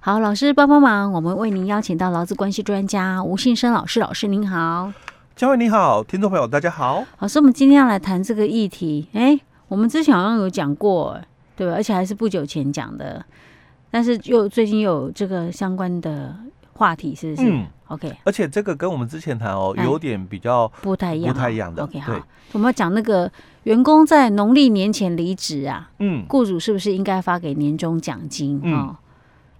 好，老师帮帮忙，我们为您邀请到劳资关系专家吴信生老师，老师您好，嘉惠你好，听众朋友大家好，老师，我们今天要来谈这个议题，哎，我们之前好像有讲过，对吧？而且还是不久前讲的，但是又最近又有这个相关的话题，是不是？嗯，OK，而且这个跟我们之前谈哦，有点比较不太一样，不太一样的。OK，好，我们要讲那个员工在农历年前离职啊，嗯，雇主是不是应该发给年终奖金啊？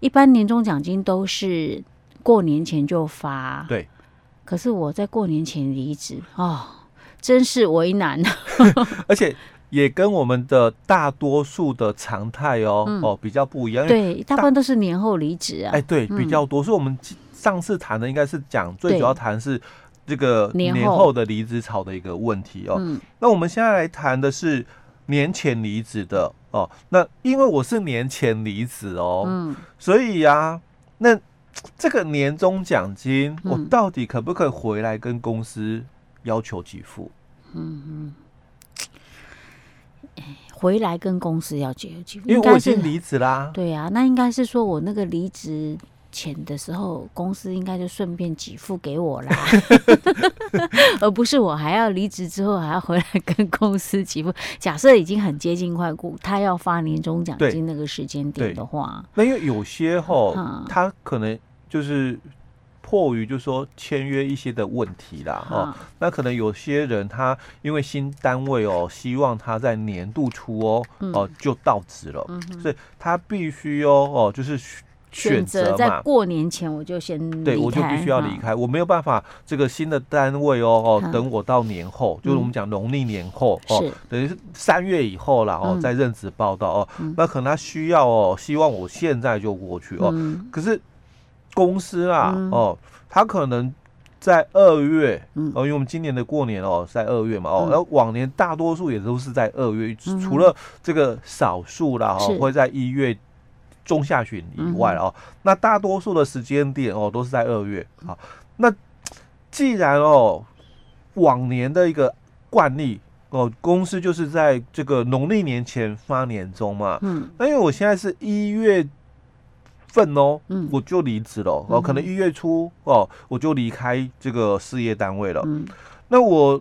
一般年终奖金都是过年前就发，对。可是我在过年前离职哦，真是为难。而且也跟我们的大多数的常态哦、嗯、哦比较不一样。对，大部分都是年后离职啊。哎，对，比较多。嗯、所以我们上次谈的应该是讲最主要谈是这个年后的离职潮的一个问题哦。嗯、那我们现在来谈的是年前离职的。哦，那因为我是年前离职哦，嗯，所以呀、啊，那这个年终奖金，嗯、我到底可不可以回来跟公司要求给付？嗯嗯，回来跟公司要求给付，因为我已经离职啦。对呀、啊，那应该是说我那个离职。钱的时候，公司应该就顺便给付给我啦，而不是我还要离职之后还要回来跟公司给付。假设已经很接近快过，他要发年终奖金那个时间点的话，那因为有些哈、嗯、他可能就是迫于就是说签约一些的问题啦，嗯、哦，那可能有些人他因为新单位哦，希望他在年度初哦、嗯、哦就到职了，嗯、所以他必须哦哦就是。选择在过年前我就先，对，我就必须要离开，我没有办法这个新的单位哦哦，等我到年后，就是我们讲农历年后哦，等于是三月以后了哦，再任职报道哦，那可能他需要哦，希望我现在就过去哦，可是公司啊哦，他可能在二月哦，因为我们今年的过年哦在二月嘛哦，然后往年大多数也都是在二月，除了这个少数啦哦会在一月。中下旬以外哦，嗯、那大多数的时间点哦都是在二月。好，那既然哦往年的一个惯例哦，公司就是在这个农历年前发年终嘛。嗯。那因为我现在是一月份哦，嗯，我就离职了哦，可能一月初哦我就离开这个事业单位了。嗯。那我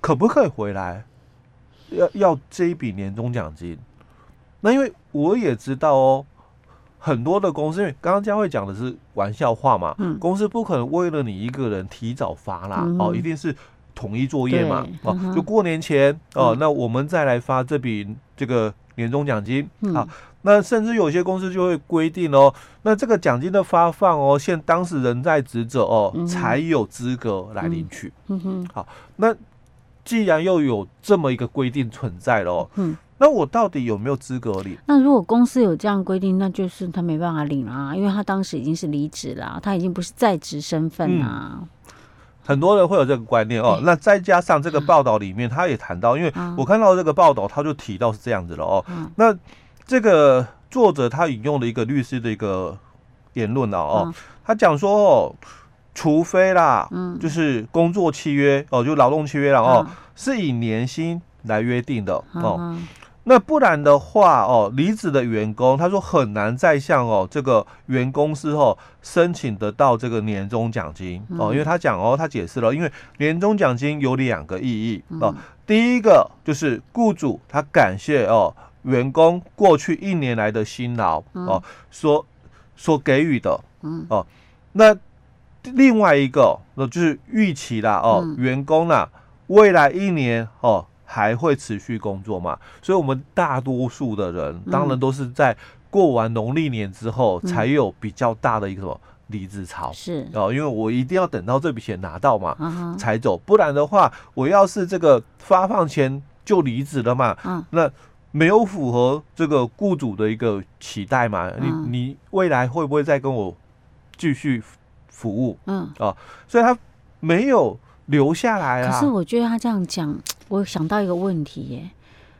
可不可以回来？要要这一笔年终奖金？那因为我也知道哦，很多的公司，因为刚刚佳慧讲的是玩笑话嘛，嗯，公司不可能为了你一个人提早发啦，嗯、哦，一定是统一作业嘛，对。哦，就过年前哦，嗯、那我们再来发这笔这个年终奖金，嗯、好，那甚至有些公司就会规定哦，那这个奖金的发放哦，现当事人在职者哦，嗯、才有资格来领取，嗯哼，好，那既然又有这么一个规定存在了哦，嗯。那我到底有没有资格领？那如果公司有这样规定，那就是他没办法领啊，因为他当时已经是离职了，他已经不是在职身份啊、嗯。很多人会有这个观念哦。欸、那再加上这个报道里面，他也谈到，因为我看到这个报道，他就提到是这样子了哦。嗯、那这个作者他引用了一个律师的一个言论了哦，嗯、他讲说哦，除非啦，嗯，就是工作契约哦，就劳动契约了哦，嗯、是以年薪来约定的哦。嗯那不然的话哦，离职的员工他说很难再向哦这个原公司哦申请得到这个年终奖金哦，因为他讲哦，他解释了，因为年终奖金有两个意义哦，第一个就是雇主他感谢哦员工过去一年来的辛劳哦所所给予的哦，那另外一个那就是预期啦哦员工啦未来一年哦。还会持续工作嘛？所以，我们大多数的人，当然都是在过完农历年之后，才有比较大的一个什么离职潮。是哦，因为我一定要等到这笔钱拿到嘛，才走。不然的话，我要是这个发放前就离职了嘛，那没有符合这个雇主的一个期待嘛？你你未来会不会再跟我继续服务？嗯哦，所以他没有留下来啊。可是我觉得他这样讲。我想到一个问题耶，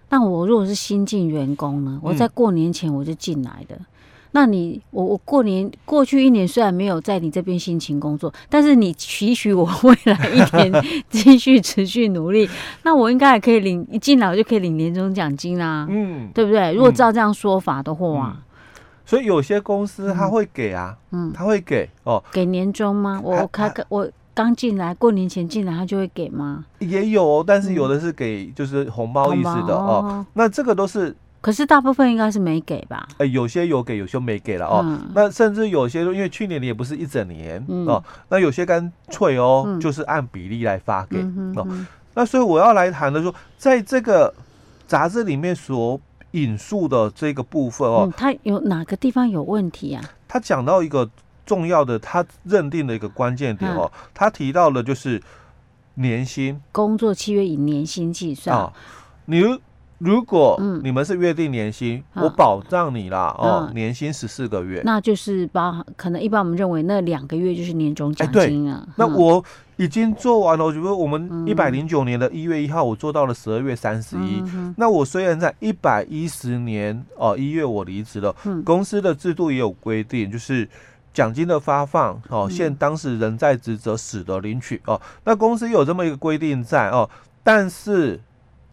那我如果是新进员工呢？我在过年前我就进来的，嗯、那你我我过年过去一年虽然没有在你这边辛勤工作，但是你期许我未来一年 继续持续努力，那我应该也可以领一进来我就可以领年终奖金啊，嗯，对不对？如果照这样说法的话，嗯嗯、所以有些公司他会给啊，嗯，他会给哦，给年终吗？我开个我刚进来，过年前进来，他就会给吗？也有，但是有的是给就是红包意思的哦。那这个都是。可是大部分应该是没给吧？哎、欸，有些有给，有些没给了哦。嗯、那甚至有些，因为去年你也不是一整年、嗯、哦，那有些干脆哦，嗯、就是按比例来发给、哦。那所以我要来谈的说，在这个杂志里面所引述的这个部分哦，它、嗯、有哪个地方有问题啊？他讲到一个重要的，他认定的一个关键点哦，他、嗯、提到的就是年薪，工作契约以年薪计算。啊、哦，你。如果你们是约定年薪，嗯、我保障你啦、嗯、哦，年薪十四个月，那就是包可能一般我们认为那两个月就是年终奖金啊。欸、那我已经做完了，我觉得我们一百零九年的一月一号，我做到了十二月三十一。那我虽然在一百一十年哦一月我离职了，嗯、公司的制度也有规定，就是奖金的发放哦，现当事人在职者死的领取哦。那公司有这么一个规定在哦，但是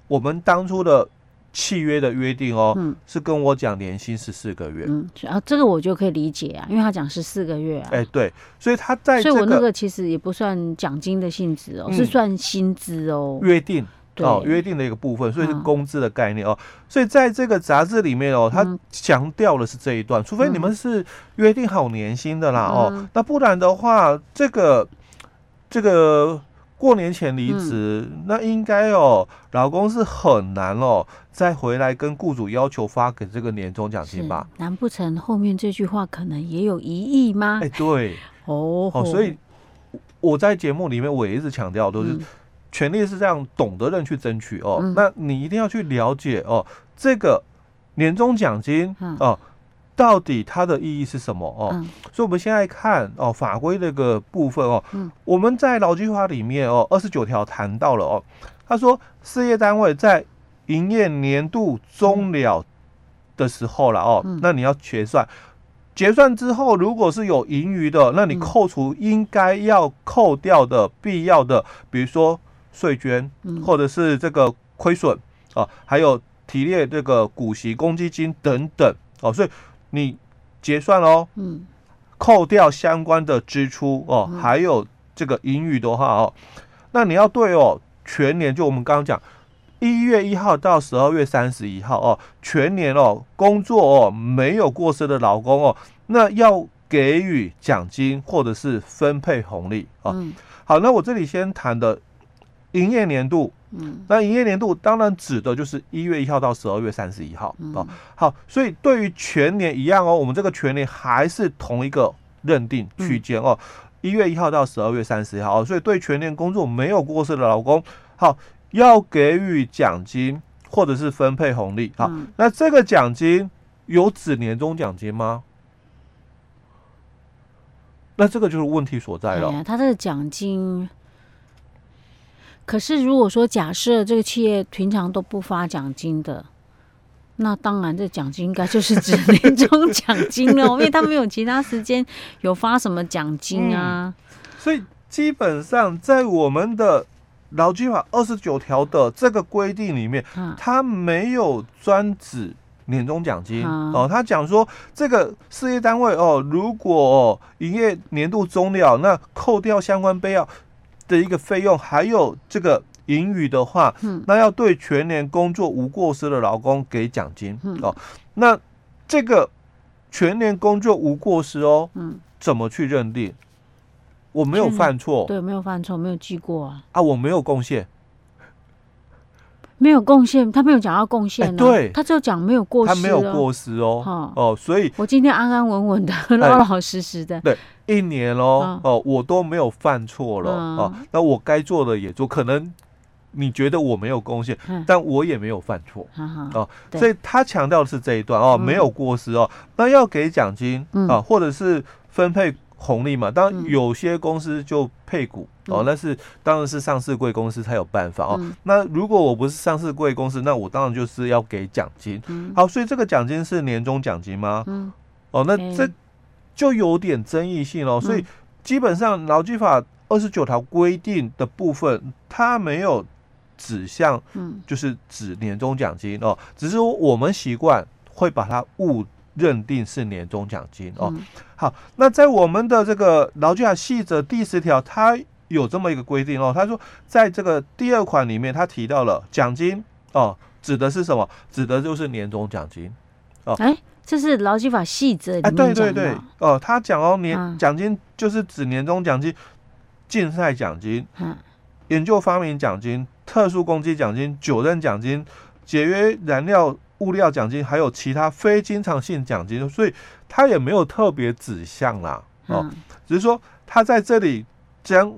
我们当初的。契约的约定哦，嗯、是跟我讲年薪十四个月，嗯，然后这个我就可以理解啊，因为他讲十四个月啊，哎、欸、对，所以他在、这个，所以我那个其实也不算奖金的性质哦，嗯、是算薪资哦，约定哦，约定的一个部分，所以是工资的概念哦，嗯、所以在这个杂志里面哦，他强调的是这一段，除非你们是约定好年薪的啦、嗯、哦，那不然的话，这个这个。过年前离职，嗯、那应该哦，老公是很难哦，再回来跟雇主要求发给这个年终奖金吧？难不成后面这句话可能也有疑义吗？哎，对，哦，哦，所以我在节目里面我也一直强调，都是权利是这样，懂得人去争取哦。嗯、那你一定要去了解哦，这个年终奖金哦。嗯到底它的意义是什么哦？嗯、所以我们现在看哦法规这个部分哦，嗯、我们在劳基法里面哦二十九条谈到了哦，他说事业单位在营业年度终了的时候了哦，嗯、那你要结算，结算之后如果是有盈余的，那你扣除应该要扣掉的必要的，比如说税捐，或者是这个亏损啊，还有提列这个股息公积金等等哦，所以。你结算喽，嗯，扣掉相关的支出哦，嗯、还有这个盈余的话哦，那你要对哦，全年就我们刚刚讲一月一号到十二月三十一号哦，全年哦工作哦没有过失的劳工哦，那要给予奖金或者是分配红利啊。哦嗯、好，那我这里先谈的营业年度。嗯，那营业年度当然指的就是一月一号到十二月三十一号哦。好，所以对于全年一样哦，我们这个全年还是同一个认定区间哦，一月一号到十二月三十一号哦。所以对全年工作没有过失的老公，好，要给予奖金或者是分配红利。好，那这个奖金有指年终奖金吗？那这个就是问题所在了。他这个奖金。可是，如果说假设这个企业平常都不发奖金的，那当然这奖金应该就是指年终奖金了，因为他没有其他时间有发什么奖金啊。嗯、所以基本上在我们的劳基法二十九条的这个规定里面，它没有专指年终奖金、啊、哦。他讲说这个事业单位哦，如果营业年度终了，那扣掉相关备要。的一个费用，还有这个盈余的话，嗯，那要对全年工作无过失的劳工给奖金，嗯、哦。那这个全年工作无过失哦，嗯，怎么去认定？我没有犯错，对，没有犯错，没有记过啊。啊，我没有贡献，没有贡献，他没有讲到贡献、啊欸，对，他就讲没有过失、哦，他没有过失哦，哦，哦，所以我今天安安稳稳的，老老实实的，对。一年哦，哦，我都没有犯错了哦，那我该做的也做，可能你觉得我没有贡献，但我也没有犯错哦，所以他强调的是这一段哦，没有过失哦，那要给奖金啊，或者是分配红利嘛。当然有些公司就配股哦，那是当然是上市贵公司才有办法哦。那如果我不是上市贵公司，那我当然就是要给奖金。好，所以这个奖金是年终奖金吗？哦，那这。就有点争议性哦，所以基本上劳基法二十九条规定的部分，它没有指向，就是指年终奖金哦，只是我们习惯会把它误认定是年终奖金哦。嗯、好，那在我们的这个劳基法细则第十条，它有这么一个规定哦。他说，在这个第二款里面，他提到了奖金哦，指的是什么？指的就是年终奖金哦。哎，这是劳基法细则里面讲的。对对对，哦，他讲哦，年奖金就是指年终奖金、竞赛奖金、嗯、研究发明奖金、特殊攻击奖金、九任奖金、节约燃料。物料奖金还有其他非经常性奖金，所以他也没有特别指向啦，哦，嗯、只是说他在这里将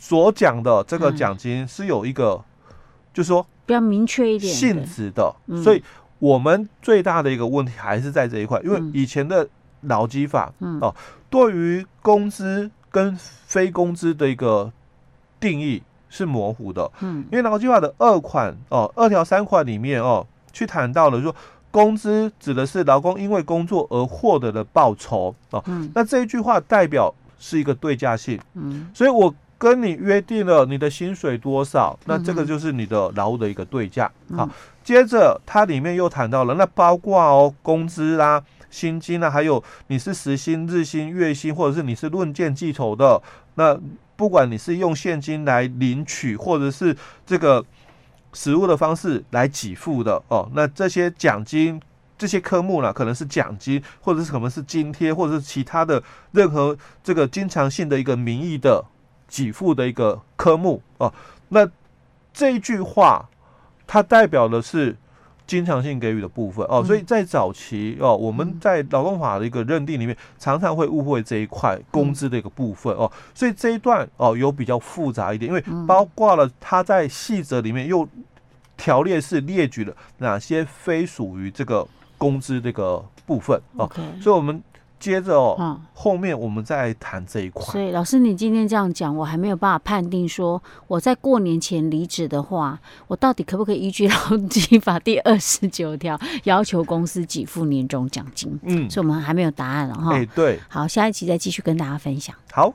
所讲的这个奖金是有一个，嗯、就是说比较明确一点性质的，所以我们最大的一个问题还是在这一块，因为以前的劳基法，嗯、哦，对于工资跟非工资的一个定义是模糊的，嗯，因为劳基法的二款哦，二条三款里面哦。去谈到了说，工资指的是劳工因为工作而获得的报酬哦。嗯、那这一句话代表是一个对价性。嗯，所以我跟你约定了你的薪水多少，那这个就是你的劳务的一个对价。嗯、好，接着它里面又谈到了，那包括哦工资啦、啊、薪金啊，还有你是时薪、日薪、月薪，或者是你是论件计酬的，那不管你是用现金来领取，或者是这个。实物的方式来给付的哦，那这些奖金这些科目呢，可能是奖金，或者是可能是津贴，或者是其他的任何这个经常性的一个名义的给付的一个科目哦。那这一句话，它代表的是。经常性给予的部分哦，所以在早期哦，我们在劳动法的一个认定里面，常常会误会这一块工资的一个部分哦，所以这一段哦有比较复杂一点，因为包括了它在细则里面又条列式列举了哪些非属于这个工资这个部分哦，所以我们。接着哦，嗯、后面我们再谈这一块。所以老师，你今天这样讲，我还没有办法判定说我在过年前离职的话，我到底可不可以依据劳基法第二十九条要求公司给付年终奖金？嗯，所以我们还没有答案了哈。哎，对。好，下一期再继续跟大家分享。好。